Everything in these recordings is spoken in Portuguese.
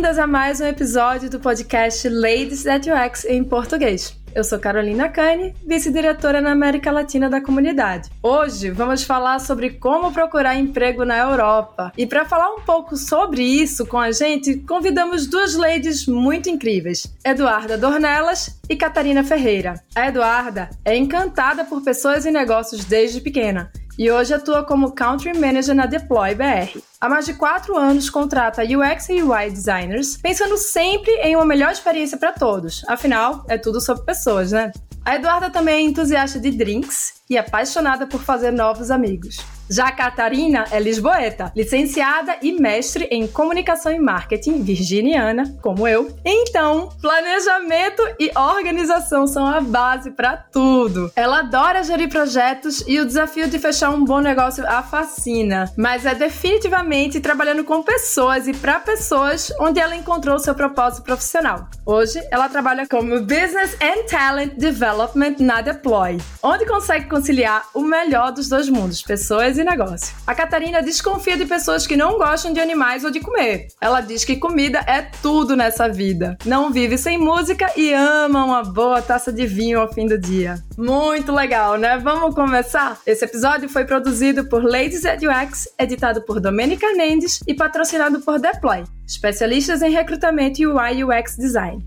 Bem-vindas a mais um episódio do podcast Ladies at UX em português. Eu sou Carolina Cane, vice-diretora na América Latina da comunidade. Hoje vamos falar sobre como procurar emprego na Europa. E para falar um pouco sobre isso com a gente, convidamos duas ladies muito incríveis: Eduarda Dornelas e Catarina Ferreira. A Eduarda é encantada por pessoas e negócios desde pequena e hoje atua como Country Manager na Deploy BR. Há mais de quatro anos contrata UX e UI designers, pensando sempre em uma melhor experiência para todos. Afinal, é tudo sobre pessoas, né? A Eduarda também é entusiasta de drinks e apaixonada por fazer novos amigos. Já Catarina é lisboeta, licenciada e mestre em comunicação e marketing, virginiana, como eu. Então, planejamento e organização são a base para tudo. Ela adora gerir projetos e o desafio de fechar um bom negócio a fascina, mas é definitivamente trabalhando com pessoas e para pessoas onde ela encontrou seu propósito profissional. Hoje, ela trabalha como Business and Talent Development na Deploy, onde consegue conciliar o melhor dos dois mundos, pessoas e negócio. A Catarina desconfia de pessoas que não gostam de animais ou de comer. Ela diz que comida é tudo nessa vida. Não vive sem música e ama uma boa taça de vinho ao fim do dia. Muito legal, né? Vamos começar? Esse episódio foi produzido por Ladies at UX, editado por Domenica Mendes e patrocinado por Deploy, especialistas em recrutamento e UI UX design.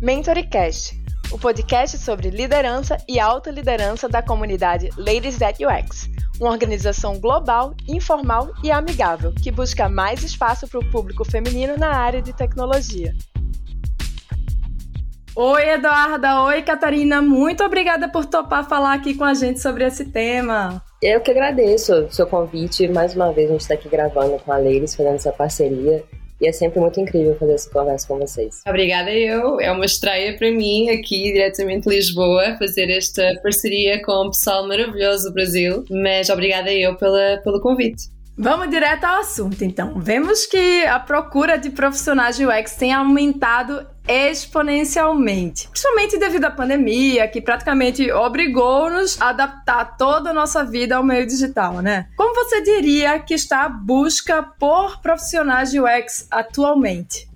Mentoricast o podcast sobre liderança e alta liderança da comunidade Ladies That UX, uma organização global, informal e amigável que busca mais espaço para o público feminino na área de tecnologia. Oi, Eduarda. Oi, Catarina. Muito obrigada por topar falar aqui com a gente sobre esse tema. Eu que agradeço o seu convite. Mais uma vez, a gente está aqui gravando com a Ladies, fazendo essa parceria. É sempre muito incrível fazer essa conversa com vocês. Obrigada eu. É uma estreia para mim aqui diretamente de Lisboa fazer esta parceria com o pessoal maravilhoso do Brasil. Mas obrigada eu pela, pelo convite. Vamos direto ao assunto, então. Vemos que a procura de profissionais de UX tem aumentado exponencialmente, principalmente devido à pandemia, que praticamente obrigou-nos a adaptar toda a nossa vida ao meio digital, né? Como você diria que está a busca por profissionais de UX atualmente?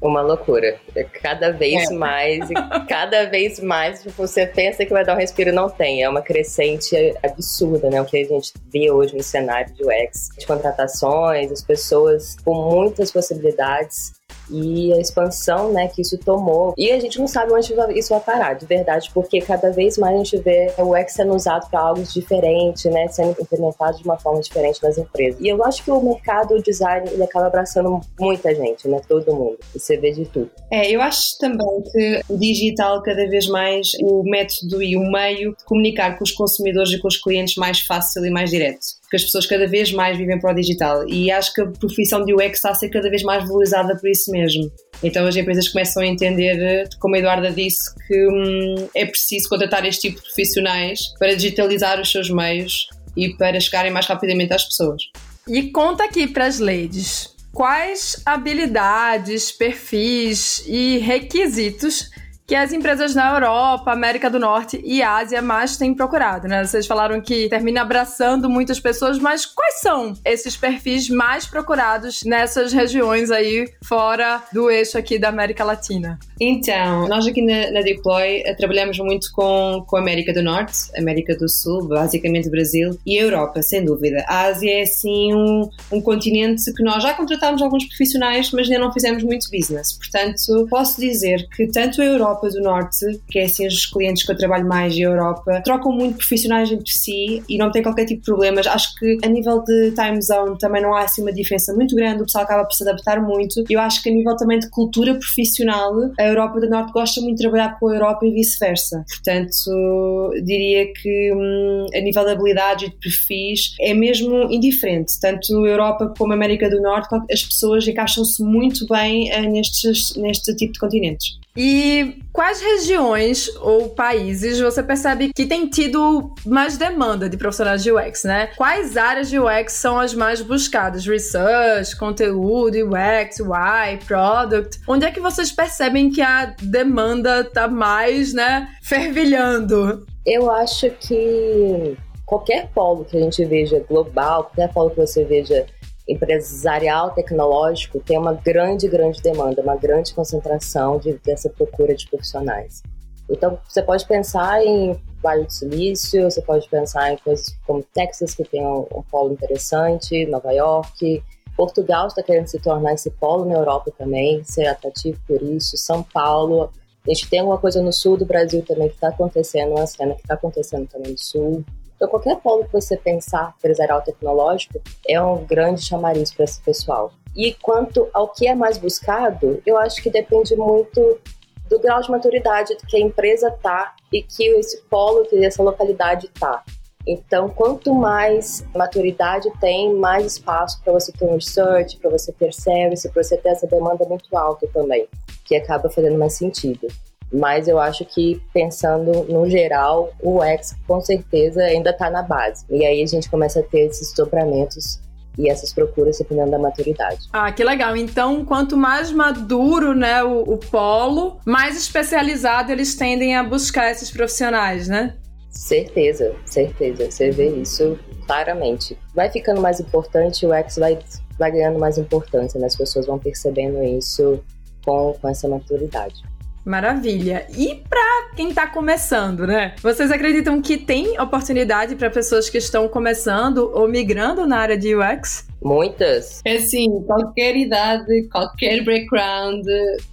Uma loucura. É cada vez é. mais, cada vez mais você pensa que vai dar um respiro não tem. É uma crescente absurda, né? O que a gente vê hoje no cenário de UX, de contratações, as pessoas com muitas possibilidades e a expansão né, que isso tomou. E a gente não sabe onde isso vai parar, de verdade, porque cada vez mais a gente vê o UX sendo usado para algo diferente, né, sendo implementado de uma forma diferente nas empresas. E eu acho que o mercado o design ele acaba abraçando muita gente, né, todo mundo. Você vê de tudo. É, eu acho também que o digital cada vez mais o método e o meio de comunicar com os consumidores e com os clientes mais fácil e mais direto porque as pessoas cada vez mais vivem para o digital e acho que a profissão de UX está a ser cada vez mais valorizada por isso mesmo. Então as empresas começam a entender, como a Eduarda disse, que hum, é preciso contratar este tipo de profissionais para digitalizar os seus meios e para chegarem mais rapidamente às pessoas. E conta aqui para as ladies, quais habilidades, perfis e requisitos que as empresas na Europa, América do Norte e Ásia mais têm procurado, né? Vocês falaram que termina abraçando muitas pessoas, mas quais são esses perfis mais procurados nessas regiões aí fora do eixo aqui da América Latina? Então, nós aqui na, na Deploy eh, trabalhamos muito com, com a América do Norte, América do Sul, basicamente Brasil e Europa, sem dúvida. A Ásia é assim um, um continente que nós já contratámos alguns profissionais, mas ainda não fizemos muito business. Portanto, posso dizer que tanto a Europa Europa do Norte, que é assim os clientes que eu trabalho mais e Europa, trocam muito profissionais entre si e não tem qualquer tipo de problemas. Acho que a nível de time zone também não há assim uma diferença muito grande, o pessoal acaba por se adaptar muito. Eu acho que a nível também de cultura profissional, a Europa do Norte gosta muito de trabalhar com a Europa e vice-versa. Portanto, diria que hum, a nível de habilidades e de perfis é mesmo indiferente. Tanto a Europa como a América do Norte, as pessoas encaixam-se muito bem uh, nestes, neste tipo de continentes. E quais regiões ou países você percebe que tem tido mais demanda de profissionais de UX, né? Quais áreas de UX são as mais buscadas? Research, conteúdo, UX, UI, product. Onde é que vocês percebem que a demanda tá mais, né, fervilhando? Eu acho que qualquer polo que a gente veja global, qualquer polo que você veja empresarial tecnológico tem uma grande, grande demanda, uma grande concentração de, dessa procura de profissionais. Então, você pode pensar em Vale do Silício, você pode pensar em coisas como Texas, que tem um, um polo interessante, Nova York, Portugal está querendo se tornar esse polo na Europa também, ser atrativo por isso, São Paulo, a gente tem uma coisa no sul do Brasil também que está acontecendo, uma cena que está acontecendo também no sul. Então, qualquer polo que você pensar empresarial tecnológico é um grande chamariz para esse pessoal. E quanto ao que é mais buscado, eu acho que depende muito do grau de maturidade que a empresa tá e que esse polo, que essa localidade tá. Então, quanto mais maturidade tem, mais espaço para você ter um research, para você ter service, para você ter essa demanda muito alta também, que acaba fazendo mais sentido. Mas eu acho que, pensando no geral, o X com certeza ainda está na base. E aí a gente começa a ter esses dobramentos e essas procuras dependendo da maturidade. Ah, que legal. Então, quanto mais maduro né, o, o polo, mais especializado eles tendem a buscar esses profissionais, né? Certeza, certeza. Você vê isso claramente. Vai ficando mais importante, o X vai, vai ganhando mais importância, né? As pessoas vão percebendo isso com, com essa maturidade. Maravilha. E para quem está começando, né? Vocês acreditam que tem oportunidade para pessoas que estão começando ou migrando na área de UX? Muitas. É sim, qualquer idade, qualquer background,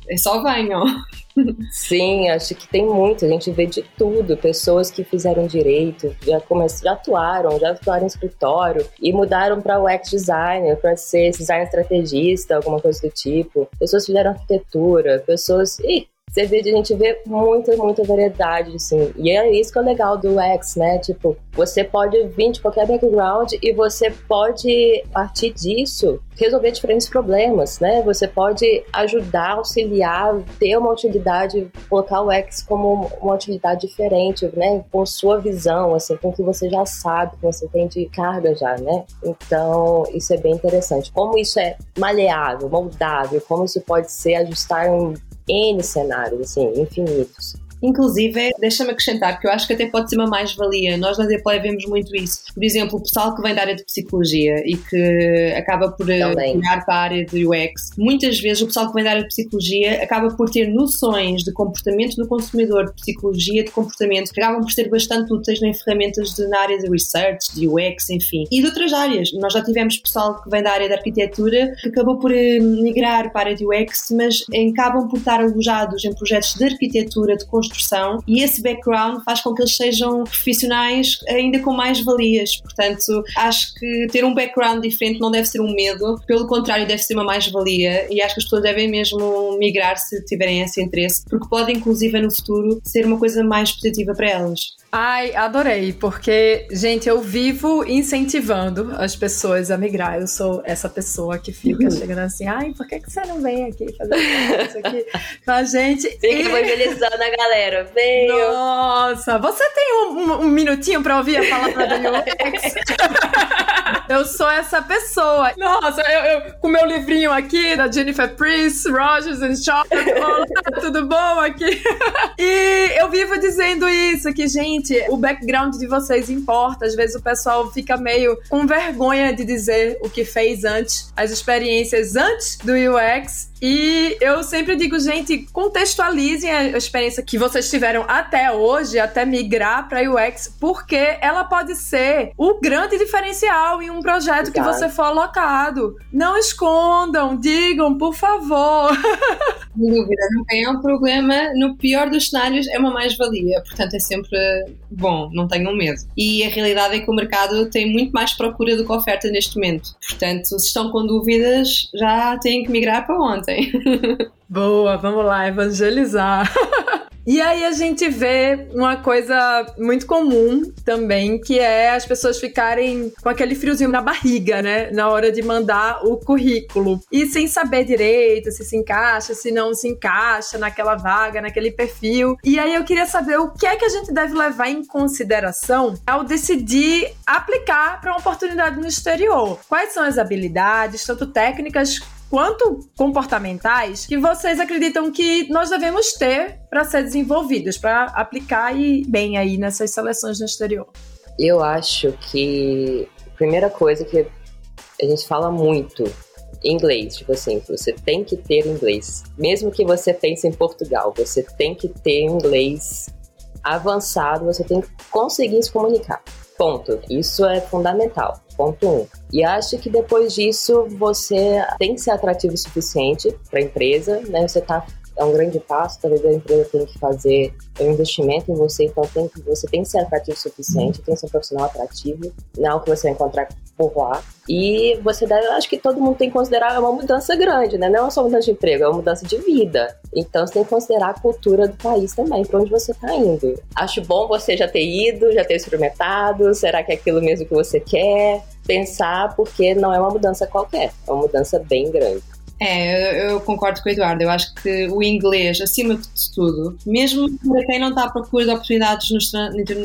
é só venham. Sim, acho que tem muito. A gente vê de tudo. Pessoas que fizeram direito, já, começaram, já atuaram, já atuaram em escritório e mudaram para UX designer, para ser design estrategista, alguma coisa do tipo. Pessoas que fizeram arquitetura, pessoas. Ih, vê, a gente vê muita, muita variedade, assim. E é isso que é legal do UX, né? Tipo, você pode vir de qualquer background e você pode, a partir disso, resolver diferentes problemas, né? Você pode ajudar, auxiliar, ter uma utilidade, colocar o UX como uma utilidade diferente, né? Com sua visão, assim, com o que você já sabe, que você tem de carga já, né? Então, isso é bem interessante. Como isso é maleável, moldável, como isso pode ser ajustar em N cenários, assim, infinitos. Inclusive, deixa-me acrescentar que eu acho que até pode ser uma mais-valia. Nós na Deploy vemos muito isso. Por exemplo, o pessoal que vem da área de psicologia e que acaba por eh, olhar para a área de UX, muitas vezes o pessoal que vem da área de psicologia acaba por ter noções de comportamento do consumidor, de psicologia de comportamento, que acabam por ser bastante úteis em ferramentas de, na área de research, de UX, enfim. E de outras áreas. Nós já tivemos pessoal que vem da área de arquitetura que acabou por eh, migrar para a área de UX, mas acabam por estar alojados em projetos de arquitetura, de construção construção e esse background faz com que eles sejam profissionais ainda com mais valias. Portanto, acho que ter um background diferente não deve ser um medo, pelo contrário, deve ser uma mais-valia e acho que as pessoas devem mesmo migrar se tiverem esse interesse, porque pode, inclusive, no futuro ser uma coisa mais positiva para elas. Ai, adorei, porque, gente, eu vivo incentivando as pessoas a migrar. Eu sou essa pessoa que fica uhum. chegando assim, ai, por que, que você não vem aqui fazer isso aqui com a gente? Fica e... evangelizando a galera, venho! Nossa, você tem um, um, minutinho pra ouvir a palavra do UX? eu sou essa pessoa. Nossa, eu, eu, com meu livrinho aqui da Jennifer Priest, Rogers and Shaw, tudo bom aqui? e eu vivo dizendo isso, que, gente, gente, o background de vocês importa. Às vezes o pessoal fica meio com vergonha de dizer o que fez antes, as experiências antes do UX e eu sempre digo, gente, contextualizem a experiência que vocês tiveram até hoje, até migrar para UX, porque ela pode ser o grande diferencial em um projeto Exato. que você for alocado. Não escondam, digam, por favor. Sem dúvida, não tenham problema. No pior dos cenários, é uma mais-valia. Portanto, é sempre bom, não tenham medo. E a realidade é que o mercado tem muito mais procura do que oferta neste momento. Portanto, se estão com dúvidas, já têm que migrar para ontem. Boa, vamos lá, evangelizar. E aí a gente vê uma coisa muito comum também, que é as pessoas ficarem com aquele friozinho na barriga, né? Na hora de mandar o currículo. E sem saber direito se se encaixa, se não se encaixa naquela vaga, naquele perfil. E aí eu queria saber o que é que a gente deve levar em consideração ao decidir aplicar para uma oportunidade no exterior. Quais são as habilidades, tanto técnicas quanto comportamentais que vocês acreditam que nós devemos ter para ser desenvolvidas, para aplicar e bem aí nessas seleções no exterior? Eu acho que a primeira coisa que a gente fala muito inglês, tipo assim, você tem que ter inglês. Mesmo que você pense em Portugal, você tem que ter inglês avançado, você tem que conseguir se comunicar. Ponto. Isso é fundamental. Ponto um. E acho que depois disso você tem que ser atrativo o suficiente para a empresa, né? Você tá é um grande passo, talvez a empresa tenha que fazer um investimento em você, então tem que, você tem que ser atrativo o suficiente, tem que ser um profissional atrativo, não que você vai encontrar por lá. E você deve, acho que todo mundo tem que considerar é uma mudança grande, né? Não é só mudança de emprego, é uma mudança de vida. Então você tem que considerar a cultura do país também, para onde você está indo. Acho bom você já ter ido, já ter experimentado, será que é aquilo mesmo que você quer? Pensar, porque não é uma mudança qualquer, é uma mudança bem grande. É, eu, concordo com o Eduardo. Eu acho que o inglês, acima de tudo, mesmo para quem não está à procura de oportunidades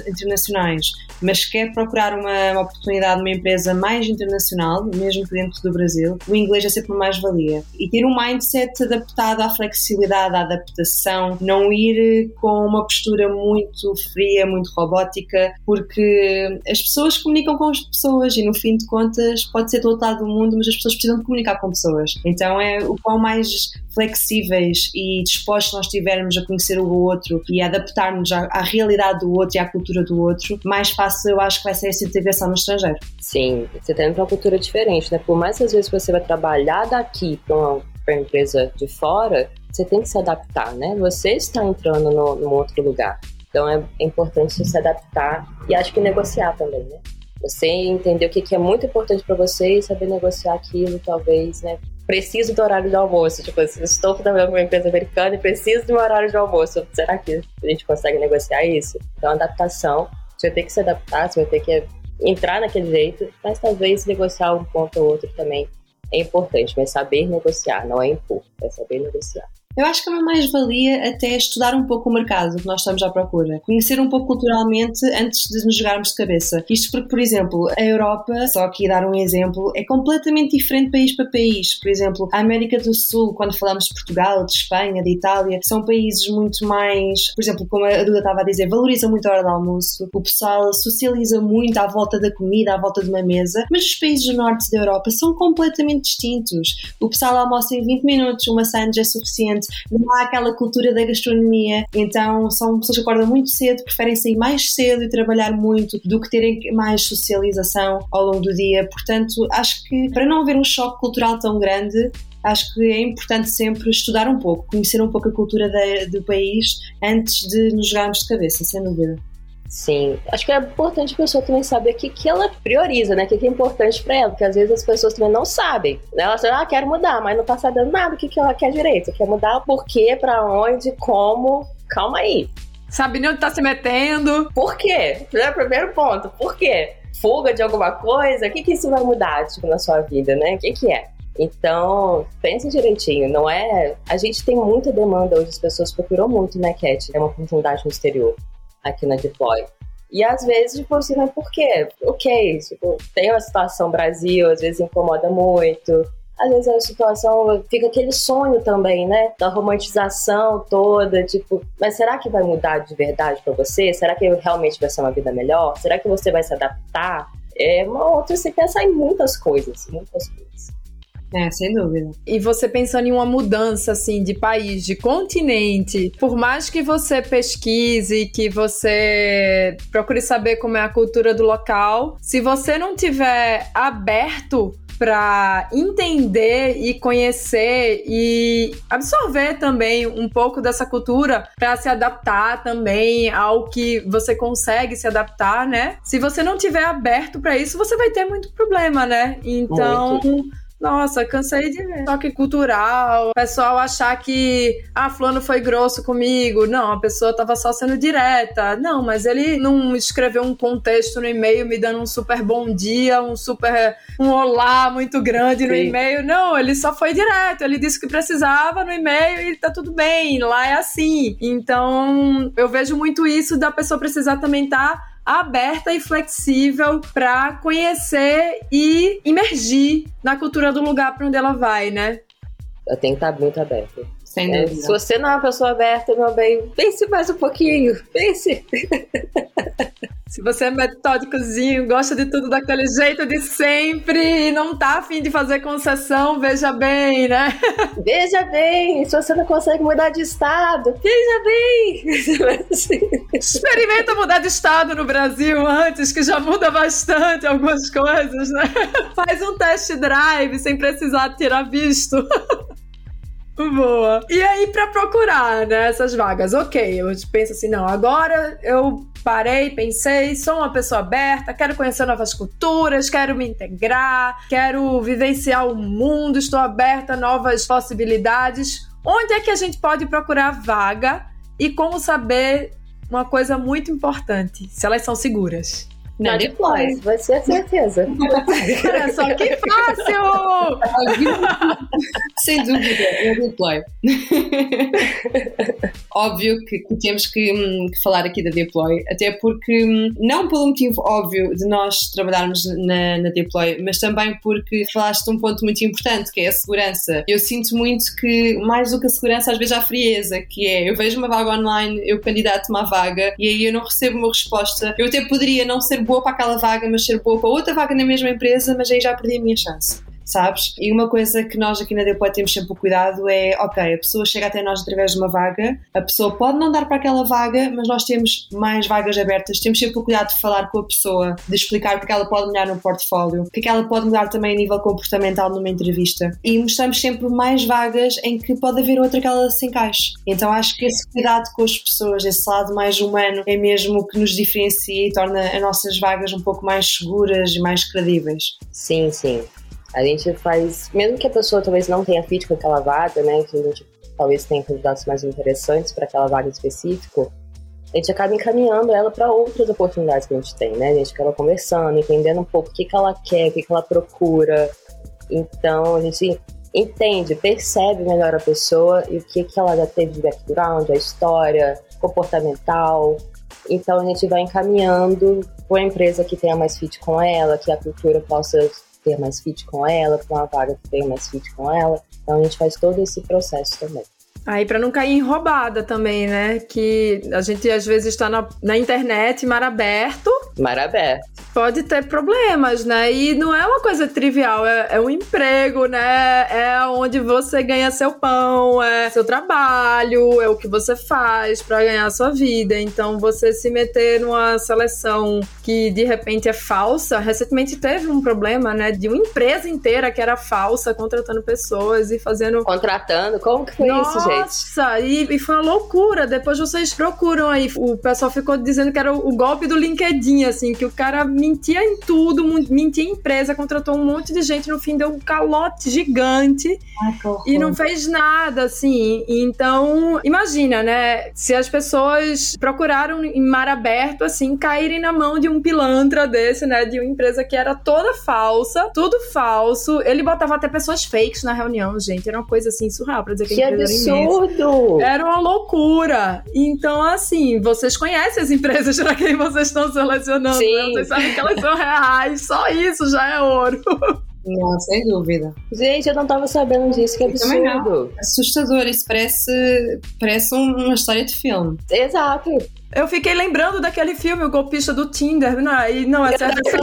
internacionais, mas quer procurar uma, uma oportunidade numa empresa mais internacional, mesmo dentro do Brasil, o inglês é sempre mais-valia. E ter um mindset adaptado à flexibilidade, à adaptação, não ir com uma postura muito fria, muito robótica, porque as pessoas comunicam com as pessoas e, no fim de contas, pode ser do outro lado do mundo, mas as pessoas precisam de comunicar com pessoas. Então, é o quão mais flexíveis e dispostos nós estivermos a conhecer o outro e a adaptar-nos à, à, realidade do outro e à cultura do outro, mais fácil eu acho que vai ser essa integração no estrangeiro. Sim, você tem uma cultura diferente, né? Por mais que às vezes você vai trabalhar daqui para uma, uma, empresa de fora, você tem que se adaptar, né? Você está entrando no, num outro lugar. Então é, é importante você se adaptar e acho que negociar também, né? Você entender o que é muito importante para você e saber negociar aquilo, talvez, né? Preciso do horário de almoço. Tipo, se estou trabalhando com uma empresa americana e preciso do horário de almoço. Será que a gente consegue negociar isso? Então, adaptação. Você vai ter que se adaptar, você vai ter que entrar naquele jeito, mas talvez negociar um ponto ou outro também é importante. Mas saber negociar, não é impor, é saber negociar. Eu acho que é uma mais-valia até estudar um pouco o mercado que nós estamos à procura. Conhecer um pouco culturalmente antes de nos jogarmos de cabeça. Isto porque, por exemplo, a Europa, só aqui dar um exemplo, é completamente diferente país para país. Por exemplo, a América do Sul, quando falamos de Portugal, de Espanha, de Itália, são países muito mais, por exemplo, como a Duda estava a dizer, valorizam muito a hora do almoço, o pessoal socializa muito à volta da comida, à volta de uma mesa, mas os países do norte da Europa são completamente distintos. O pessoal almoça em 20 minutos, uma sandes é suficiente não há aquela cultura da gastronomia, então são pessoas que acordam muito cedo, preferem sair mais cedo e trabalhar muito do que terem mais socialização ao longo do dia. Portanto, acho que para não haver um choque cultural tão grande, acho que é importante sempre estudar um pouco, conhecer um pouco a cultura do país antes de nos jogarmos de cabeça, sem dúvida. Sim, acho que é importante a pessoa também saber o que, que ela prioriza, né? O que, que é importante para ela, porque às vezes as pessoas também não sabem. Né? Elas falam, ah, quero mudar, mas não tá sabendo nada o que, que ela quer direito. Quer mudar o porquê, para onde, como. Calma aí. Sabe nem onde tá se metendo. Por quê? É primeiro ponto, por quê? Fuga de alguma coisa? O que, que isso vai mudar, tipo, na sua vida, né? O que, que é? Então, pense direitinho, não é. A gente tem muita demanda hoje, as pessoas procuram muito, né, Cat? É uma oportunidade no exterior aqui na Deploy. E às vezes, tipo assim, mas por quê? Ok, tipo, tem uma situação Brasil, às vezes incomoda muito. Às vezes a situação fica aquele sonho também, né? Da romantização toda, tipo, mas será que vai mudar de verdade para você? Será que realmente vai ser uma vida melhor? Será que você vai se adaptar? É uma outra, você pensar em muitas coisas, muitas coisas. É, sem dúvida. E você pensando em uma mudança assim de país, de continente, por mais que você pesquise, que você procure saber como é a cultura do local, se você não tiver aberto para entender e conhecer e absorver também um pouco dessa cultura para se adaptar também ao que você consegue se adaptar, né? Se você não tiver aberto para isso, você vai ter muito problema, né? Então, muito nossa, cansei de ver. Toque cultural, o pessoal achar que, ah, fulano foi grosso comigo. Não, a pessoa tava só sendo direta. Não, mas ele não escreveu um contexto no e-mail me dando um super bom dia, um super, um olá muito grande no e-mail. Não, ele só foi direto. Ele disse que precisava no e-mail e tá tudo bem. Lá é assim. Então, eu vejo muito isso da pessoa precisar também estar tá aberta e flexível para conhecer e imergir na cultura do lugar para onde ela vai, né? Eu tenho que estar muito aberta. Sem É, dúvida. se você não é uma pessoa aberta, meu bem, pense mais um pouquinho. Pense. Se você é metódicozinho, gosta de tudo daquele jeito de sempre e não tá afim de fazer concessão, veja bem, né? Veja bem, se você não consegue mudar de estado, veja bem. Experimenta mudar de estado no Brasil antes, que já muda bastante algumas coisas, né? Faz um test drive sem precisar tirar visto. Boa. E aí, pra procurar né, essas vagas, ok, eu penso assim, não, agora eu parei, pensei, sou uma pessoa aberta, quero conhecer novas culturas, quero me integrar, quero vivenciar o mundo, estou aberta a novas possibilidades. Onde é que a gente pode procurar vaga e como saber uma coisa muito importante, se elas são seguras? Na Deploy, vai ser certeza. Olha só que fácil! Sem dúvida, é deploy. óbvio que, que temos que, hum, que falar aqui da deploy, até porque, hum, não pelo motivo óbvio de nós trabalharmos na, na deploy, mas também porque falaste de um ponto muito importante que é a segurança. Eu sinto muito que, mais do que a segurança, às vezes há a frieza, que é eu vejo uma vaga online, eu candidato-me à vaga e aí eu não recebo uma resposta. Eu até poderia não ser boa para aquela vaga, mas ser boa para outra vaga na mesma empresa, mas aí já perdi a minha chance sabes? E uma coisa que nós aqui na Deploy temos sempre o cuidado é, ok, a pessoa chega até nós através de uma vaga, a pessoa pode não dar para aquela vaga, mas nós temos mais vagas abertas, temos sempre o cuidado de falar com a pessoa, de explicar o que ela pode mudar no portfólio, o que ela pode mudar também a nível comportamental numa entrevista. E mostramos sempre mais vagas em que pode haver outra que ela se encaixe. Então acho que esse cuidado com as pessoas, esse lado mais humano, é mesmo o que nos diferencia e torna as nossas vagas um pouco mais seguras e mais credíveis. Sim, sim. A gente faz, mesmo que a pessoa talvez não tenha fit com aquela vaga, né, que a gente talvez tenha candidatos mais interessantes para aquela vaga específica, a gente acaba encaminhando ela para outras oportunidades que a gente tem, né? A gente acaba conversando, entendendo um pouco o que, que ela quer, o que, que ela procura. Então, a gente entende, percebe melhor a pessoa e o que, que ela já teve de background, a história, comportamental. Então, a gente vai encaminhando para a empresa que tenha mais fit com ela, que a cultura possa ter mais fit com ela, para uma vaga que tenha mais fit com ela. Então a gente faz todo esse processo também. Aí, para não cair em roubada também, né? Que a gente às vezes está na, na internet, mar aberto. Mar aberto. Pode ter problemas, né? E não é uma coisa trivial, é, é um emprego, né? É onde você ganha seu pão, é seu trabalho, é o que você faz para ganhar sua vida. Então, você se meter numa seleção que de repente é falsa. Recentemente teve um problema, né? De uma empresa inteira que era falsa, contratando pessoas e fazendo. Contratando? Como que foi Nossa, isso, gente? Nossa, e, e, foi uma loucura. Depois vocês procuram aí. O pessoal ficou dizendo que era o, o, golpe do LinkedIn, assim, que o cara mentia em tudo, mentia em empresa, contratou um monte de gente, no fim deu um calote gigante Ai, e não fez nada, assim. Então, imagina, né? Se as pessoas procuraram em mar aberto, assim, caírem na mão de um pilantra desse, né? De uma empresa que era toda falsa, tudo falso. Ele botava até pessoas fakes na reunião, gente. Era uma coisa assim surreal pra dizer que, que a empresa absurdo. Era absurdo! Era uma loucura. Então, assim, vocês conhecem as empresas para quem vocês estão selecionando. Sim. Né? Vocês sabem que elas são reais. Só isso já é ouro. Não, sem dúvida. Gente, eu não tava sabendo disso, que absurdo. Assustador, isso parece, parece uma história de filme. Exato. Eu fiquei lembrando daquele filme, O Golpista do Tinder, né? E não, essa é versão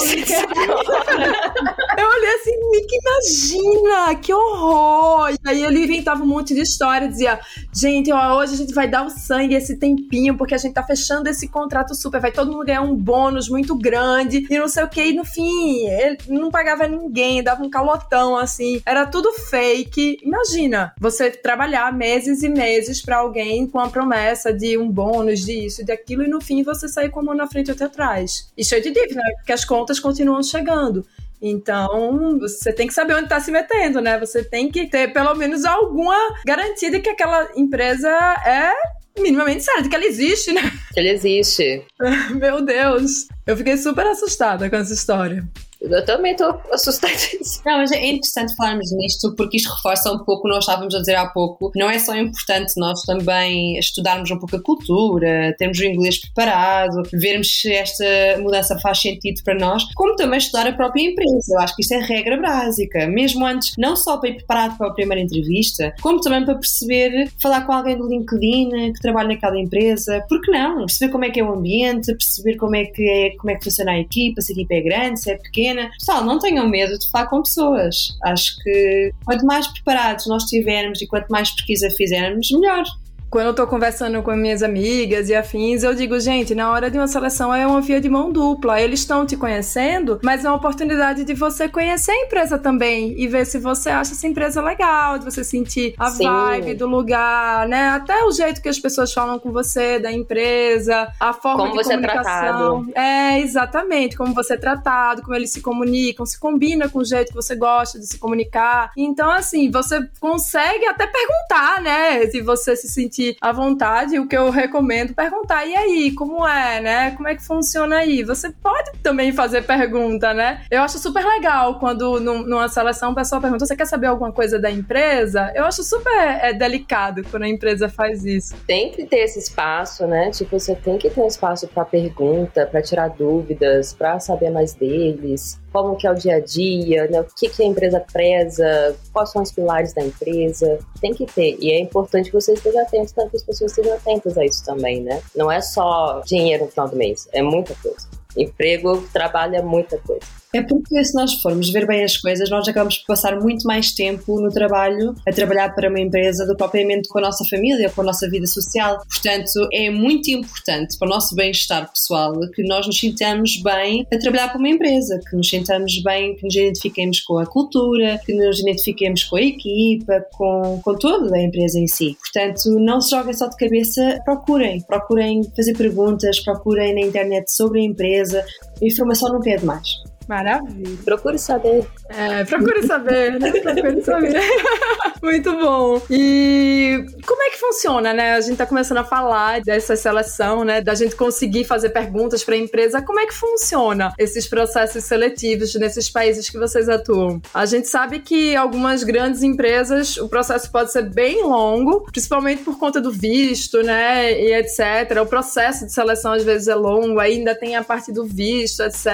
Eu olhei assim, Nick, imagina, que horror! E aí ele inventava um monte de história, dizia, gente, ó, hoje a gente vai dar o sangue esse tempinho, porque a gente tá fechando esse contrato super, vai todo mundo ganhar um bônus muito grande, e não sei o que, e no fim, ele não pagava ninguém, dava um calotão, assim, era tudo fake. Imagina, você trabalhar meses e meses para alguém com a promessa de um bônus, disso, de aquilo, e no fim você sair com a mão na frente ou atrás. E cheio de dívida, né? Porque as contas continuam chegando. Então, você tem que saber onde está se metendo, né? Você tem que ter pelo menos alguma garantia de que aquela empresa é minimamente séria, de que ela existe, né? Que ele existe. Meu Deus. Eu fiquei super assustada com essa história. Eu também tô assustadíssima. Não, mas é interessante falarmos nisto porque isto reforça um pouco o que nós estávamos a dizer há pouco. Não é só importante nós também estudarmos um pouco a cultura, termos o inglês preparado, vermos se esta mudança faz sentido para nós, como também estudar a própria empresa. Eu acho que isso é regra básica. Mesmo antes, não só para ir preparado para a primeira entrevista, como também para perceber, falar com alguém do LinkedIn que trabalha naquela empresa. Por que não? Perceber como é que é o ambiente, perceber como é que, é, como é que funciona a equipa, se a equipa é grande, se é pequena. Pessoal, não tenham medo de falar com pessoas. Acho que quanto mais preparados nós estivermos e quanto mais pesquisa fizermos, melhor quando eu tô conversando com minhas amigas e afins, eu digo, gente, na hora de uma seleção é uma via de mão dupla. Eles estão te conhecendo, mas é uma oportunidade de você conhecer a empresa também e ver se você acha essa empresa legal, de você sentir a Sim. vibe do lugar, né? Até o jeito que as pessoas falam com você, da empresa, a forma como de você comunicação. É, tratado. é, exatamente, como você é tratado, como eles se comunicam, se combina com o jeito que você gosta de se comunicar. Então, assim, você consegue até perguntar, né? Se você se sentir sentir à vontade, o que eu recomendo perguntar, e aí, como é, né? Como é que funciona aí? Você pode também fazer pergunta, né? Eu acho super legal quando numa seleção o pessoal pergunta, você quer saber alguma coisa da empresa? Eu acho super é, delicado quando a empresa faz isso. Tem que ter esse espaço, né? Tipo, você tem que ter um espaço para pergunta, para tirar dúvidas, para saber mais deles como que é o dia a dia, né? o que, que a empresa preza, quais são os pilares da empresa. Tem que ter. E é importante que você esteja atento, que as pessoas estejam atentas a isso também, né? Não é só dinheiro no final do mês, é muita coisa. Emprego trabalha muita coisa. É porque se nós formos ver bem as coisas, nós acabamos por passar muito mais tempo no trabalho a trabalhar para uma empresa do que propriamente com a nossa família, com a nossa vida social. Portanto, é muito importante para o nosso bem-estar pessoal que nós nos sintamos bem a trabalhar para uma empresa, que nos sintamos bem, que nos identifiquemos com a cultura, que nos identifiquemos com a equipa, com, com toda a empresa em si. Portanto, não se joguem só de cabeça, procurem, procurem fazer perguntas, procurem na internet sobre a empresa. A informação não pede mais. Maravilha. Procure saber. É, procure saber, né? Procure saber. Muito bom. E como é que funciona, né? A gente tá começando a falar dessa seleção, né? Da gente conseguir fazer perguntas para a empresa. Como é que funciona esses processos seletivos nesses países que vocês atuam? A gente sabe que algumas grandes empresas o processo pode ser bem longo, principalmente por conta do visto, né? E etc. O processo de seleção às vezes é longo, ainda tem a parte do visto, etc.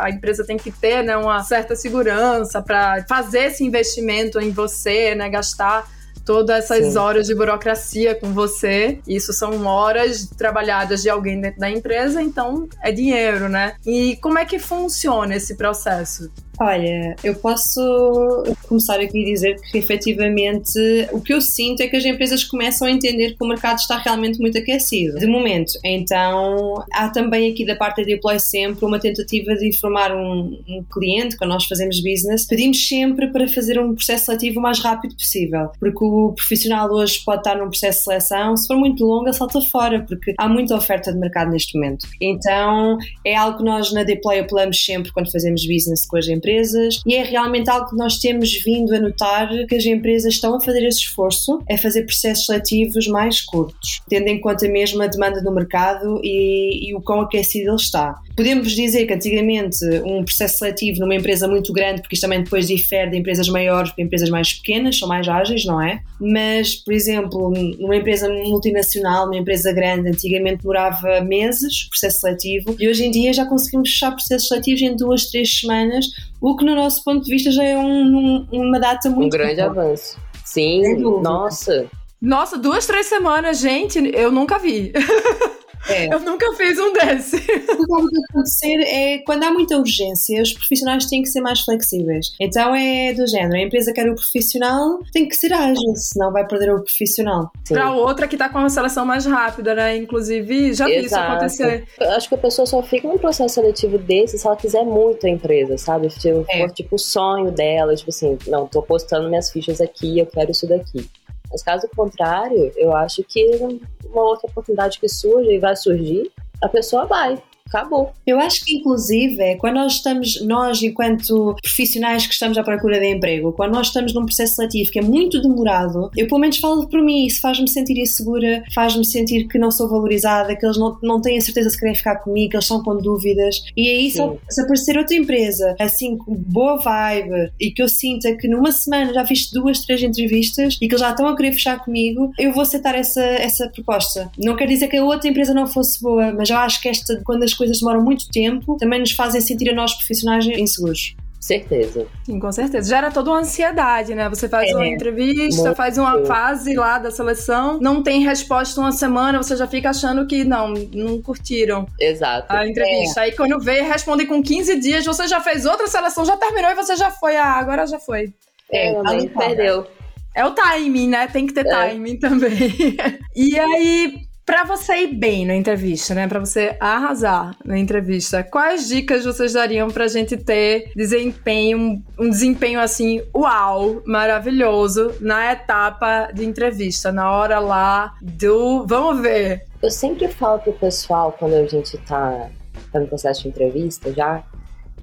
A empresa tem tem que ter né, uma certa segurança para fazer esse investimento em você, né, gastar todas essas Sim. horas de burocracia com você. Isso são horas trabalhadas de alguém dentro da empresa, então é dinheiro, né? E como é que funciona esse processo? Olha, eu posso começar aqui a dizer que efetivamente o que eu sinto é que as empresas começam a entender que o mercado está realmente muito aquecido. De momento, então há também aqui da parte da Deploy sempre uma tentativa de informar um, um cliente, quando nós fazemos business, pedimos sempre para fazer um processo seletivo o mais rápido possível, porque o profissional hoje pode estar num processo de seleção, se for muito longo, salta fora, porque há muita oferta de mercado neste momento. Então é algo que nós na Deploy apelamos sempre quando fazemos business com as empresas empresas e é realmente algo que nós temos vindo a notar que as empresas estão a fazer esse esforço, é fazer processos seletivos mais curtos, tendo em conta mesmo a demanda do mercado e, e o quão aquecido ele está. Podemos dizer que antigamente um processo seletivo numa empresa muito grande, porque isto também depois difere de empresas maiores para empresas mais pequenas, são mais ágeis, não é? Mas, por exemplo, numa empresa multinacional, numa empresa grande, antigamente demorava meses o processo seletivo e hoje em dia já conseguimos fechar processos seletivos em duas, três semanas, o que no nosso ponto de vista já é um, um, uma data muito Um grande boa. avanço. Sim, nossa. Nossa, duas, três semanas, gente, eu nunca vi. É. Eu nunca fiz um desse. O que pode acontecer é quando há muita urgência, os profissionais têm que ser mais flexíveis. Então é do género: a empresa quer o profissional, tem que ser ágil, senão vai perder o profissional. Para outra que está com uma seleção mais rápida, né? Inclusive, já vi isso acontecer. Eu acho que a pessoa só fica num processo seletivo desse se ela quiser muito a empresa, sabe? Tipo, é. tipo o sonho dela, tipo assim, não, tô postando minhas fichas aqui, eu quero isso daqui. Mas caso contrário, eu acho que uma outra oportunidade que surge e vai surgir, a pessoa vai. Acabou. Eu acho que, inclusive, é quando nós estamos, nós, enquanto profissionais que estamos à procura de emprego, quando nós estamos num processo seletivo que é muito demorado, eu pelo menos falo por mim, isso faz-me sentir insegura, faz-me sentir que não sou valorizada, que eles não, não têm a certeza se querem ficar comigo, que eles estão com dúvidas. E aí, se, se aparecer outra empresa, assim, com boa vibe, e que eu sinta que numa semana já fiz duas, três entrevistas e que eles já estão a querer fechar comigo, eu vou aceitar essa, essa proposta. Não quer dizer que a outra empresa não fosse boa, mas eu acho que esta, quando as coisas demoram muito tempo, também nos fazem sentir a nós profissionais inseguros. Certeza. Sim, com certeza. Gera toda uma ansiedade, né? Você faz é, uma entrevista, muito. faz uma fase lá da seleção, não tem resposta uma semana, você já fica achando que não, não curtiram. Exato. A entrevista. É. Aí quando vê, responde com 15 dias, você já fez outra seleção, já terminou e você já foi. Ah, agora já foi. É, é perdeu. É o timing, né? Tem que ter é. timing também. e aí, para você ir bem na entrevista, né? Para você arrasar na entrevista, quais dicas vocês dariam pra gente ter desempenho, um desempenho assim, uau, maravilhoso na etapa de entrevista, na hora lá do vamos ver. Eu sempre falo pro pessoal quando a gente tá, tá no processo de entrevista já,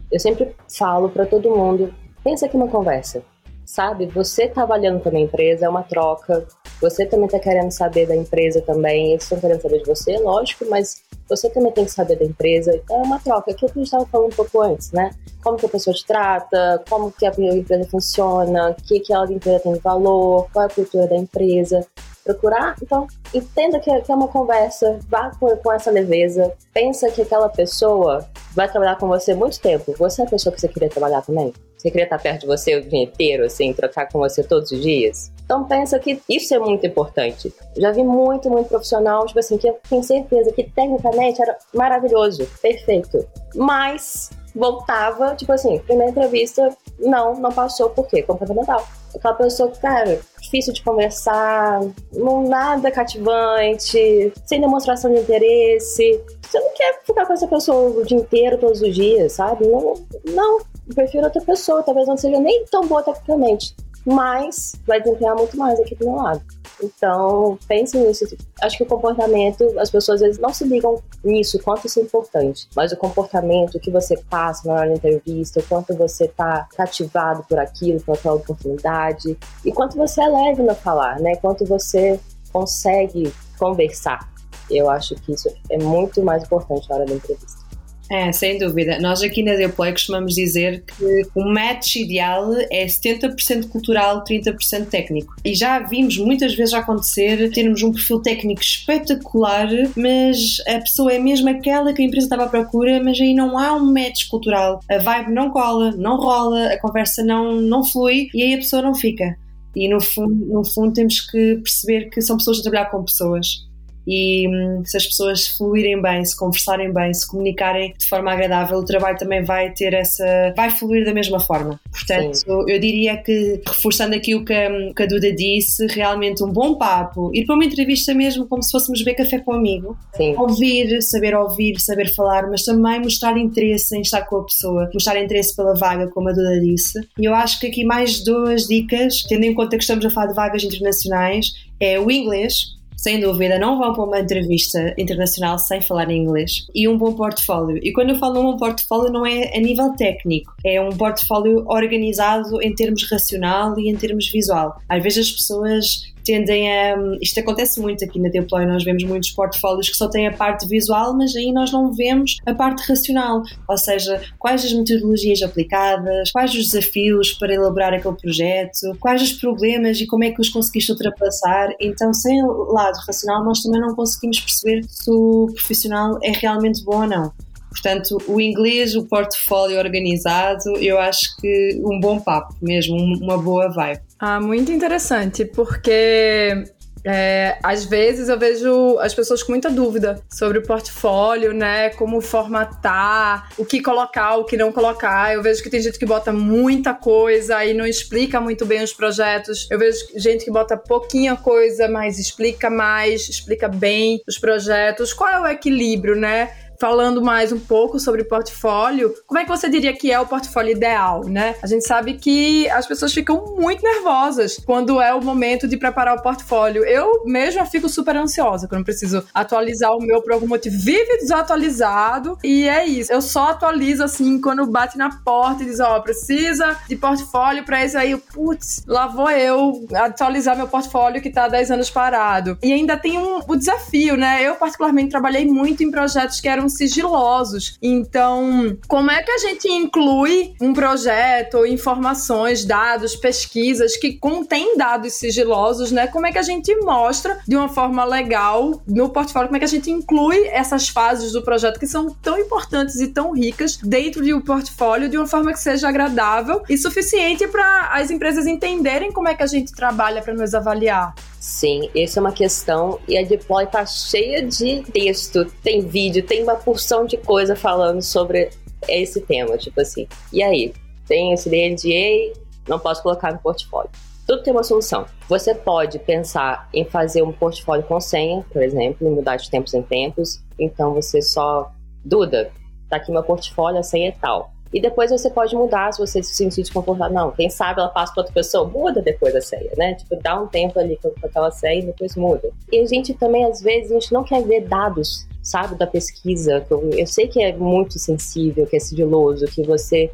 eu sempre falo para todo mundo, pensa aqui uma conversa sabe? Você tá trabalhando para uma empresa, é uma troca. Você também tá querendo saber da empresa também. Eles estão querendo saber de você, lógico, mas você também tem que saber da empresa. Então é uma troca. Aquilo que a gente estava falando um pouco antes, né? Como que a pessoa te trata, como que a empresa funciona, o que, que a empresa tem de valor, qual é a cultura da empresa procurar. Então, entenda que, é uma conversa, vá com, com, essa leveza, pensa que aquela pessoa vai trabalhar com você muito tempo. Você é a pessoa que você queria trabalhar também? Você queria estar perto de você o dia inteiro, assim, trocar com você todos os dias? Então pensa que isso é muito importante. Já vi muito, muito profissional, tipo assim, que eu tenho certeza que tecnicamente era maravilhoso, perfeito. Mas voltava, tipo assim, primeira entrevista, não, não passou, por quê? Comportamental. Aquela pessoa, cara, difícil de conversar, não nada cativante, sem demonstração de interesse. Você não quer ficar com essa pessoa o dia inteiro, todos os dias, sabe? Não, não. Prefiro outra pessoa, talvez não seja nem tão boa tecnicamente, mas vai desempenhar muito mais aqui do meu lado. Então, pense nisso. Acho que o comportamento, as pessoas às vezes não se ligam nisso, quanto isso é importante. Mas o comportamento que você passa na hora da entrevista, o quanto você está cativado por aquilo, por aquela oportunidade, e quanto você é leve no falar, né? Quanto você consegue conversar. Eu acho que isso é muito mais importante na hora da entrevista. É, sem dúvida. Nós aqui na Deuplay costumamos dizer que o match ideal é 70% cultural, 30% técnico. E já vimos muitas vezes acontecer termos um perfil técnico espetacular, mas a pessoa é mesmo aquela que a empresa estava à procura, mas aí não há um match cultural. A vibe não cola, não rola, a conversa não, não flui e aí a pessoa não fica. E no fundo, no fundo temos que perceber que são pessoas a trabalhar com pessoas e hum, se as pessoas fluírem bem, se conversarem bem, se comunicarem de forma agradável, o trabalho também vai ter essa. vai fluir da mesma forma. Portanto, Sim. eu diria que, reforçando aqui o que, hum, que, a Duda disse, realmente um bom papo, ir para uma entrevista mesmo como se fôssemos beber café com um amigo, Sim. ouvir, saber ouvir, saber falar, mas também mostrar interesse em estar com a pessoa, mostrar interesse pela vaga, como a Duda disse. E eu acho que aqui mais duas dicas, tendo em conta que estamos a falar de vagas internacionais, é o inglês sem dúvida, não vão para uma entrevista internacional sem falar em inglês. E um bom portfólio. E quando eu falo um bom portfólio, não é a nível técnico, é um portfólio organizado em termos racional e em termos visual. Às vezes as pessoas tendem a. Isto acontece muito aqui na Deploy, nós vemos muitos portfólios que só têm a parte visual, mas aí nós não vemos a parte racional, ou seja, quais as metodologias aplicadas, quais os desafios para elaborar aquele projeto, quais os problemas e como é que os conseguiste ultrapassar. Então, sem lado racional, nós também não conseguimos perceber se o profissional é realmente bom ou não. Portanto, o inglês, o portfólio organizado, eu acho que um bom papo mesmo, uma boa vibe. Ah, muito interessante, porque é, às vezes eu vejo as pessoas com muita dúvida sobre o portfólio, né? Como formatar, o que colocar, o que não colocar. Eu vejo que tem gente que bota muita coisa e não explica muito bem os projetos. Eu vejo gente que bota pouquinha coisa, mas explica mais, explica bem os projetos. Qual é o equilíbrio, né? Falando mais um pouco sobre portfólio, como é que você diria que é o portfólio ideal, né? A gente sabe que as pessoas ficam muito nervosas quando é o momento de preparar o portfólio. Eu mesma fico super ansiosa quando preciso atualizar o meu por algum motivo. Vive desatualizado e é isso. Eu só atualizo assim quando bate na porta e diz: Ó, oh, precisa de portfólio para isso aí. Putz, lá vou eu atualizar meu portfólio que tá há 10 anos parado. E ainda tem um, o desafio, né? Eu, particularmente, trabalhei muito em projetos que eram sigilosos. Então, como é que a gente inclui um projeto, informações, dados, pesquisas que contém dados sigilosos, né? Como é que a gente mostra de uma forma legal no portfólio, como é que a gente inclui essas fases do projeto que são tão importantes e tão ricas dentro de um portfólio de uma forma que seja agradável e suficiente para as empresas entenderem como é que a gente trabalha para nos avaliar. Sim, essa é uma questão e a Deploy tá cheia de texto, tem vídeo, tem uma porção de coisa falando sobre esse tema, tipo assim. E aí, tem esse DNDA, não posso colocar no portfólio. Tudo tem uma solução. Você pode pensar em fazer um portfólio com senha, por exemplo, mudar de tempos em tempos. Então você só, Duda, tá aqui meu portfólio, a senha é tal. E depois você pode mudar se você se sentir desconfortável. Não, quem sabe ela passa para outra pessoa, muda depois a senha, né? Tipo, dá um tempo ali com aquela senha e depois muda. E a gente também, às vezes, a gente não quer ver dados, sabe, da pesquisa. Eu, eu sei que é muito sensível, que é sigiloso, que você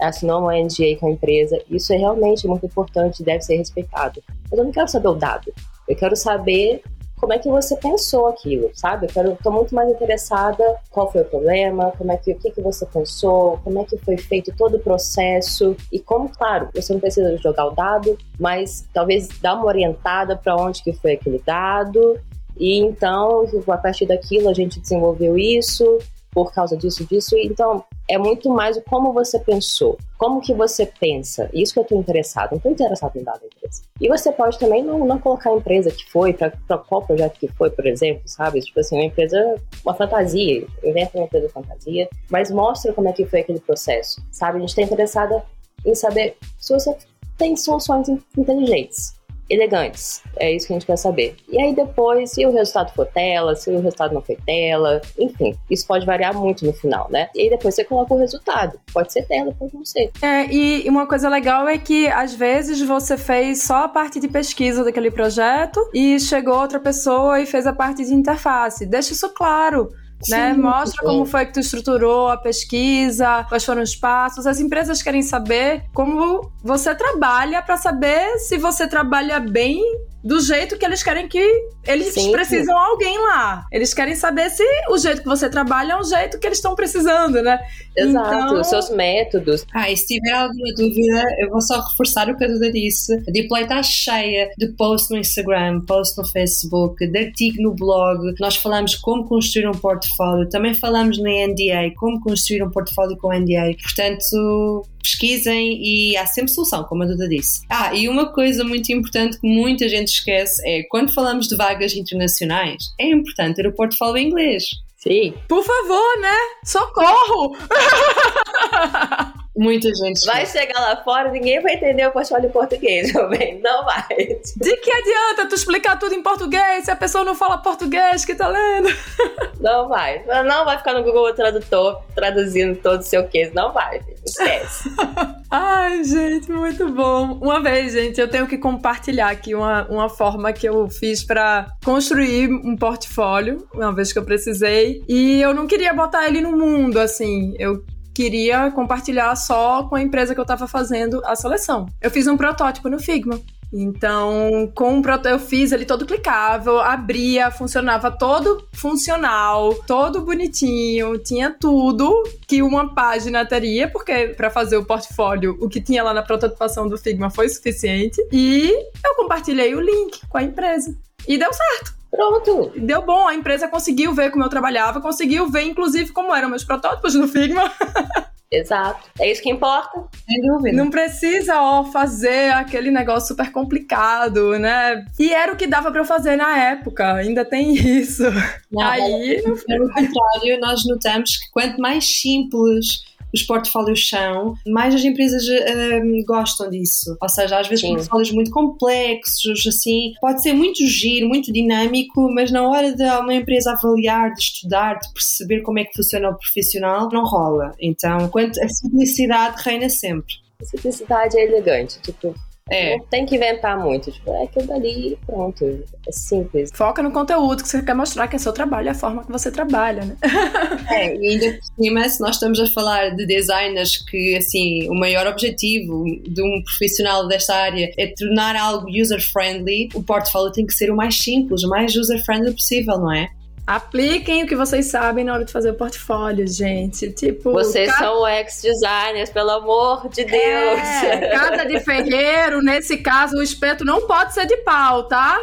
assinou uma NDA com a empresa. Isso é realmente muito importante deve ser respeitado. Mas eu não quero saber o dado. Eu quero saber como é que você pensou aquilo, sabe? Eu tô muito mais interessada qual foi o problema, como é que o que, que você pensou, como é que foi feito todo o processo e como, claro, você não precisa jogar o dado, mas talvez dar uma orientada para onde que foi aquele dado e então a partir daquilo a gente desenvolveu isso por causa disso, disso. Então, é muito mais o como você pensou, como que você pensa. Isso que eu estou interessado, não estou interessado em dar da empresa. E você pode também não, não colocar a empresa que foi, para qual projeto que foi, por exemplo, sabe? Tipo assim, uma empresa, uma fantasia, inventa uma empresa fantasia, mas mostra como é que foi aquele processo, sabe? A gente está interessada em saber se você tem soluções inteligentes elegantes. É isso que a gente quer saber. E aí depois, se o resultado for tela, se o resultado não foi tela, enfim, isso pode variar muito no final, né? E aí depois você coloca o resultado. Pode ser tela, pode não ser. É, e uma coisa legal é que às vezes você fez só a parte de pesquisa daquele projeto e chegou outra pessoa e fez a parte de interface. Deixa isso claro né? Mostra como foi que tu estruturou a pesquisa, quais foram os passos. As empresas querem saber como você trabalha para saber se você trabalha bem do jeito que eles querem que eles Sim. precisam alguém lá. Eles querem saber se o jeito que você trabalha é o jeito que eles estão precisando, né? Exato, então... os seus métodos. Ah, e se tiver alguma dúvida, eu vou só reforçar o que a Duda disse. A Deploy está cheia de posts no Instagram, posts no Facebook, de artigo no blog. Nós falamos como construir um portfólio, também falamos na NDA, como construir um portfólio com NDA. Portanto, pesquisem e há sempre solução, como a Duda disse. Ah, e uma coisa muito importante que muita gente esquece é quando falamos de vagas internacionais, é importante ter o portfólio em inglês. Sim. Por favor, né? Socorro! Muita gente. Vai chegar lá fora, ninguém vai entender o portfólio em português, meu bem. Não vai. De que adianta tu explicar tudo em português se a pessoa não fala português que tá lendo? Não vai. Não vai ficar no Google Tradutor traduzindo todo o seu case. Não vai. Esquece. Ai, gente, muito bom. Uma vez, gente, eu tenho que compartilhar aqui uma, uma forma que eu fiz para construir um portfólio, uma vez que eu precisei. E eu não queria botar ele no mundo, assim. Eu queria compartilhar só com a empresa que eu estava fazendo a seleção. Eu fiz um protótipo no Figma. Então, com o protótipo, eu fiz ele todo clicável, abria, funcionava todo funcional, todo bonitinho, tinha tudo que uma página teria, porque para fazer o portfólio, o que tinha lá na prototipação do Figma foi suficiente. E eu compartilhei o link com a empresa. E deu certo. Pronto. Deu bom, a empresa conseguiu ver como eu trabalhava, conseguiu ver, inclusive, como eram meus protótipos no Figma. Exato. É isso que importa. Sem dúvida. Não precisa, ó, fazer aquele negócio super complicado, né? E era o que dava para eu fazer na época. Ainda tem isso. Não, Aí. Pelo contrário, nós notamos que quanto mais simples os portfólios são, mais as empresas um, gostam disso. Ou seja, às vezes Sim. portfólios muito complexos, assim, pode ser muito giro, muito dinâmico, mas na hora de uma empresa avaliar, de estudar, de perceber como é que funciona o profissional, não rola. Então, quanto a simplicidade reina sempre. A simplicidade é elegante, tipo, é. Não tem que inventar muito. Tipo, é aquilo dali pronto. É simples. Foca no conteúdo que você quer mostrar, que é seu trabalho, é a forma que você trabalha, né? é, e ainda por cima, se nós estamos a falar de designers que, assim, o maior objetivo de um profissional desta área é tornar algo user-friendly, o portfólio tem que ser o mais simples, o mais user-friendly possível, não é? Apliquem o que vocês sabem na hora de fazer o portfólio, gente. Tipo, vocês cada... são ex-designers, pelo amor de Deus. É, casa de ferreiro, nesse caso, o espeto não pode ser de pau, tá?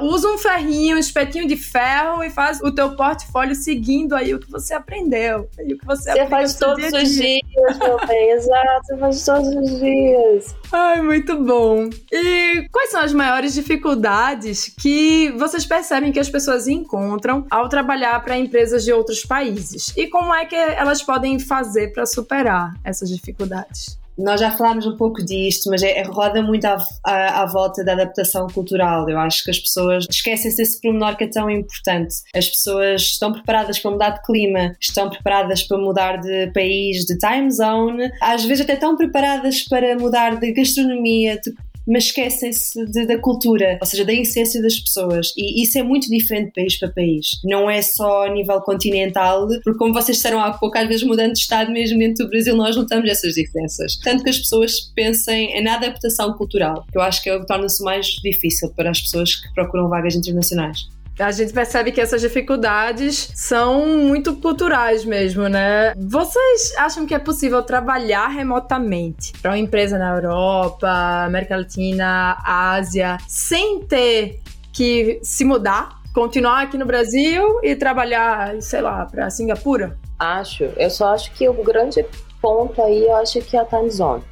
Usa um ferrinho, um espetinho de ferro e faz o teu portfólio seguindo aí o que você aprendeu. Aí o que você você faz todos dia os dias, meu bem. Exato, você faz todos os dias. Ai, muito bom. E quais são as maiores dificuldades que vocês percebem que as pessoas encontram ao trabalhar para empresas de outros países e como é que elas podem fazer para superar essas dificuldades. Nós já falámos um pouco disto, mas é, é roda muito à, à, à, volta da adaptação cultural. Eu acho que as pessoas esquecem-se desse pormenor que é tão importante. As pessoas estão preparadas para mudar de clima, estão preparadas para mudar de país, de time zone, às vezes até estão preparadas para mudar de gastronomia, de mas esquecem-se da cultura, ou seja, da essência das pessoas. E isso é muito diferente de país para país. Não é só a nível continental, porque como vocês disseram há pouco, às vezes mudando de estado mesmo dentro do Brasil, nós notamos essas diferenças. Tanto que as pessoas pensem na adaptação cultural, que eu acho que é torna-se mais difícil para as pessoas que procuram vagas internacionais a gente percebe que essas dificuldades são muito culturais mesmo, né? Vocês acham que é possível trabalhar remotamente para uma empresa na Europa, América Latina, Ásia, sem ter que se mudar? Continuar aqui no Brasil e trabalhar, sei lá, para Singapura? Acho. Eu só acho que o grande ponto aí, eu acho que é a time zone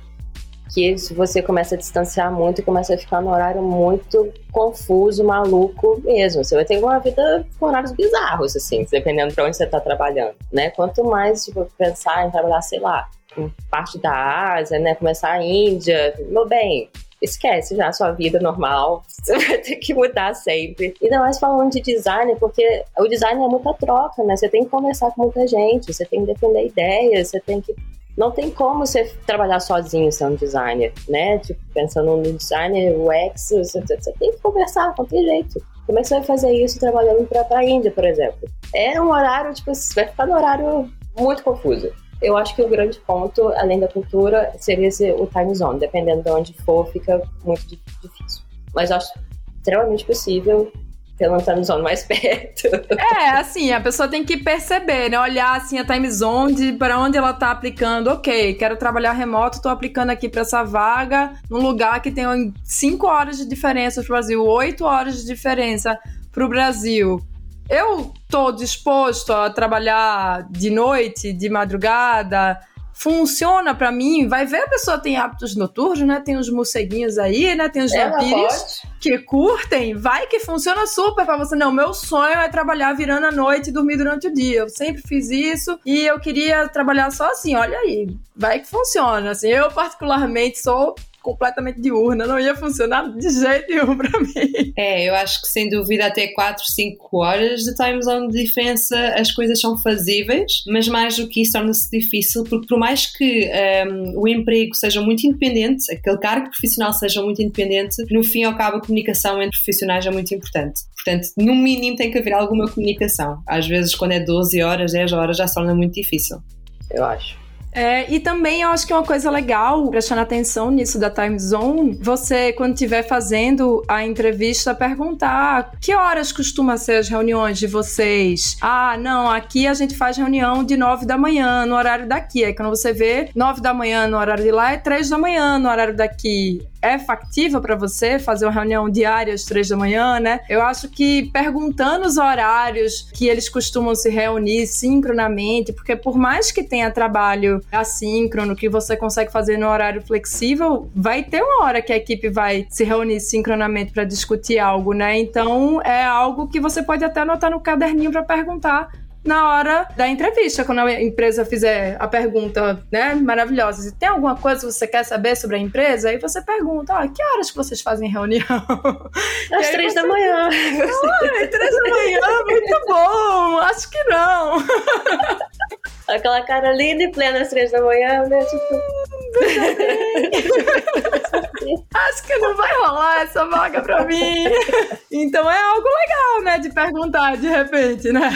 que você começa a distanciar muito e começa a ficar no horário muito confuso, maluco mesmo. Você vai ter uma vida com horários bizarros, assim, dependendo de onde você está trabalhando, né? Quanto mais, tipo, pensar em trabalhar, sei lá, em parte da Ásia, né? Começar a Índia, meu bem, esquece já a sua vida normal, você vai ter que mudar sempre. E não mais falando de design, porque o design é muita troca, né? Você tem que conversar com muita gente, você tem que defender ideias, você tem que não tem como você trabalhar sozinho sendo designer, né? Tipo, pensando no designer UX, você, você tem que conversar, não tem jeito. Como é que você vai fazer isso trabalhando para a Índia, por exemplo? É um horário, tipo, você vai ficar no horário muito confuso. Eu acho que o grande ponto, além da cultura, seria o time zone. Dependendo de onde for, fica muito difícil. Mas eu acho extremamente possível pelo time zone mais perto. É, assim, a pessoa tem que perceber, né? Olhar assim a time zone para onde ela tá aplicando. Ok, quero trabalhar remoto, tô aplicando aqui para essa vaga num lugar que tem 5 horas de diferença pro Brasil, 8 horas de diferença pro Brasil. Eu tô disposto a trabalhar de noite, de madrugada, funciona para mim, vai ver a pessoa tem hábitos noturnos, né? Tem os morceguinhos aí, né? Tem os vampiros que curtem, vai que funciona super para você. Não, meu sonho é trabalhar virando a noite e dormir durante o dia. Eu sempre fiz isso e eu queria trabalhar só assim, olha aí, vai que funciona. Assim, eu particularmente sou completamente diurna, não ia funcionar de jeito nenhum para mim. É, eu acho que sem dúvida até 4, 5 horas de time zone de diferença as coisas são fazíveis, mas mais do que isso torna-se difícil, porque por mais que um, o emprego seja muito independente, aquele cargo profissional seja muito independente, no fim ao cabo a comunicação entre profissionais é muito importante. Portanto, no mínimo tem que haver alguma comunicação. Às vezes, quando é 12 horas, 10 horas, já se torna muito difícil. Eu acho. É, e também eu acho que é uma coisa legal, prestando atenção nisso da time zone, você, quando estiver fazendo a entrevista, perguntar que horas costuma ser as reuniões de vocês? Ah, não, aqui a gente faz reunião de 9 da manhã, no horário daqui. Aí quando você vê 9 da manhã no horário de lá, é 3 da manhã no horário daqui é factível para você fazer uma reunião diária às três da manhã, né? Eu acho que perguntando os horários que eles costumam se reunir sincronamente, porque por mais que tenha trabalho assíncrono que você consegue fazer no horário flexível, vai ter uma hora que a equipe vai se reunir sincronamente para discutir algo, né? Então é algo que você pode até anotar no caderninho para perguntar na hora da entrevista, quando a empresa fizer a pergunta, né, maravilhosa, se tem alguma coisa que você quer saber sobre a empresa, aí você pergunta, ah, que horas que vocês fazem reunião? Às três da manhã. Ah, três da manhã, muito bom, acho que não. Aquela cara linda e plena às três da manhã, né, tipo... Acho que não vai rolar essa vaga pra mim. Então é algo legal, né? De perguntar de repente, né?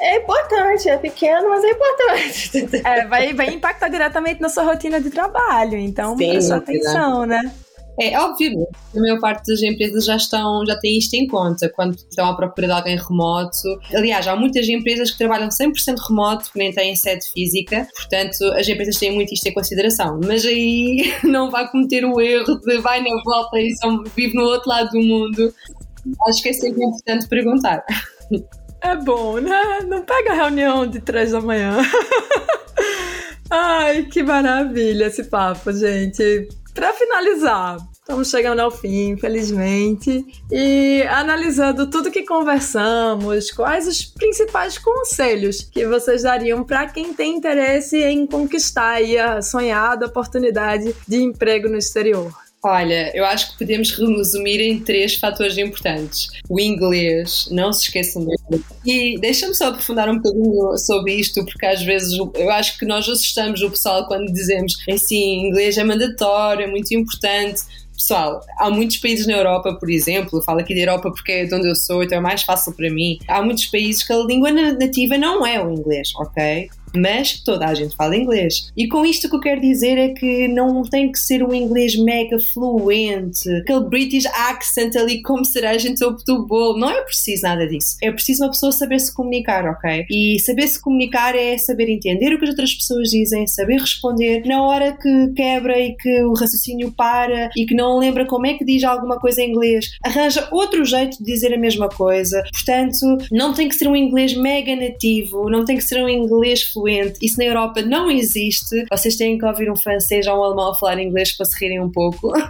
É importante, é pequeno, mas é importante. É, vai, vai impactar diretamente na sua rotina de trabalho. Então, presta atenção, né? É óbvio, a maior parte das empresas já estão, já têm isto em conta quando estão à procura de alguém remoto. Aliás, há muitas empresas que trabalham 100% remoto, que nem têm sede física, portanto, as empresas têm muito isto em consideração. Mas aí não vai cometer o erro de vai na volta e só vive no outro lado do mundo. Acho que é sempre importante perguntar. É bom, né? Não pega a reunião de três da manhã. Ai, que maravilha esse papo, gente para finalizar, estamos chegando ao fim, infelizmente, e analisando tudo que conversamos, quais os principais conselhos que vocês dariam para quem tem interesse em conquistar a sonhada oportunidade de emprego no exterior? Olha, eu acho que podemos resumir em três fatores importantes. O inglês, não se esqueçam dele. E deixa-me só aprofundar um bocadinho sobre isto, porque às vezes eu acho que nós assustamos o pessoal quando dizemos assim, inglês é mandatório, é muito importante. Pessoal, há muitos países na Europa, por exemplo, falo aqui da Europa porque é de onde eu sou, então é mais fácil para mim. Há muitos países que a língua nativa não é o inglês, ok? Mas toda a gente fala inglês. E com isto o que eu quero dizer é que não tem que ser um inglês mega fluente, aquele British accent ali como cereja em topo do bolo. Não é preciso nada disso. É preciso uma pessoa saber se comunicar, ok? E saber se comunicar é saber entender o que as outras pessoas dizem, saber responder na hora que quebra e que o raciocínio para e que não lembra como é que diz alguma coisa em inglês. Arranja outro jeito de dizer a mesma coisa. Portanto, não tem que ser um inglês mega nativo, não tem que ser um inglês fluente fluente. Isso na Europa não existe. Vocês têm que ouvir um francês ou um alemão a falar inglês para se rirem um pouco. uh,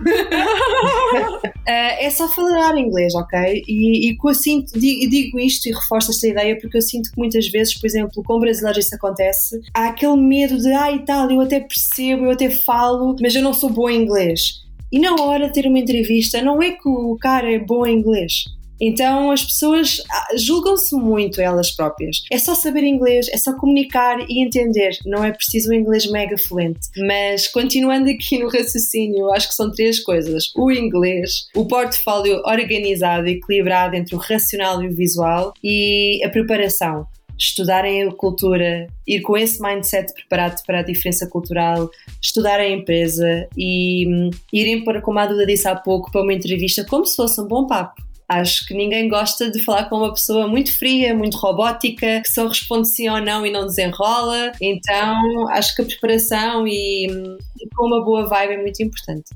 é só falar inglês, ok? E, e assim digo isto e reforço esta ideia porque eu sinto que muitas vezes, por exemplo, com brasileiros isso acontece, há aquele medo de, ah, e tal, eu até percebo, eu até falo, mas eu não sou boa em inglês. E na hora de ter uma entrevista, não é que o cara é bom em inglês então as pessoas ah, julgam-se muito elas próprias. É só saber inglês, é só comunicar e entender. Não é preciso um inglês mega fluente. Mas continuando aqui no raciocínio, acho que são três coisas: o inglês, o portfólio organizado e equilibrado entre o racional e o visual e a preparação estudarem a cultura, ir com esse mindset preparado para a diferença cultural, estudar a empresa e hum, irem para, como a Duda disse há pouco, para uma entrevista como se fosse um bom papo. Acho que ninguém gosta de falar com uma pessoa muito fria, muito robótica, que só responde sim ou não e não desenrola. Então, acho que a preparação e, e com uma boa vibe é muito importante.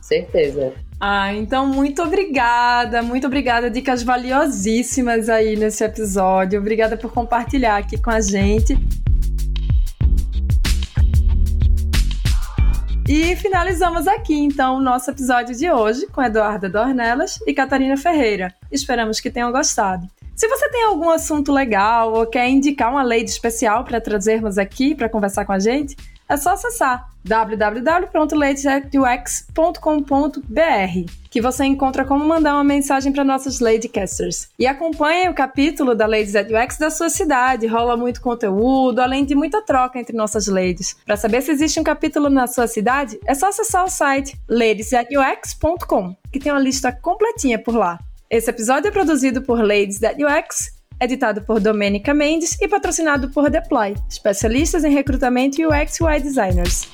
Certeza. Ah, então muito obrigada, muito obrigada, dicas valiosíssimas aí nesse episódio. Obrigada por compartilhar aqui com a gente. E finalizamos aqui então o nosso episódio de hoje com Eduarda Dornelas e Catarina Ferreira. Esperamos que tenham gostado. Se você tem algum assunto legal ou quer indicar uma lei especial para trazermos aqui para conversar com a gente, é só acessar www.ladysux.com.br, que você encontra como mandar uma mensagem para nossas Ladycasters. E acompanhe o capítulo da Ladies at UX da sua cidade, rola muito conteúdo, além de muita troca entre nossas ladies. Para saber se existe um capítulo na sua cidade, é só acessar o site ladiesatux.com, que tem uma lista completinha por lá. Esse episódio é produzido por Ladies at UX editado por Domenica Mendes e patrocinado por Deploy, especialistas em recrutamento UX e UI designers.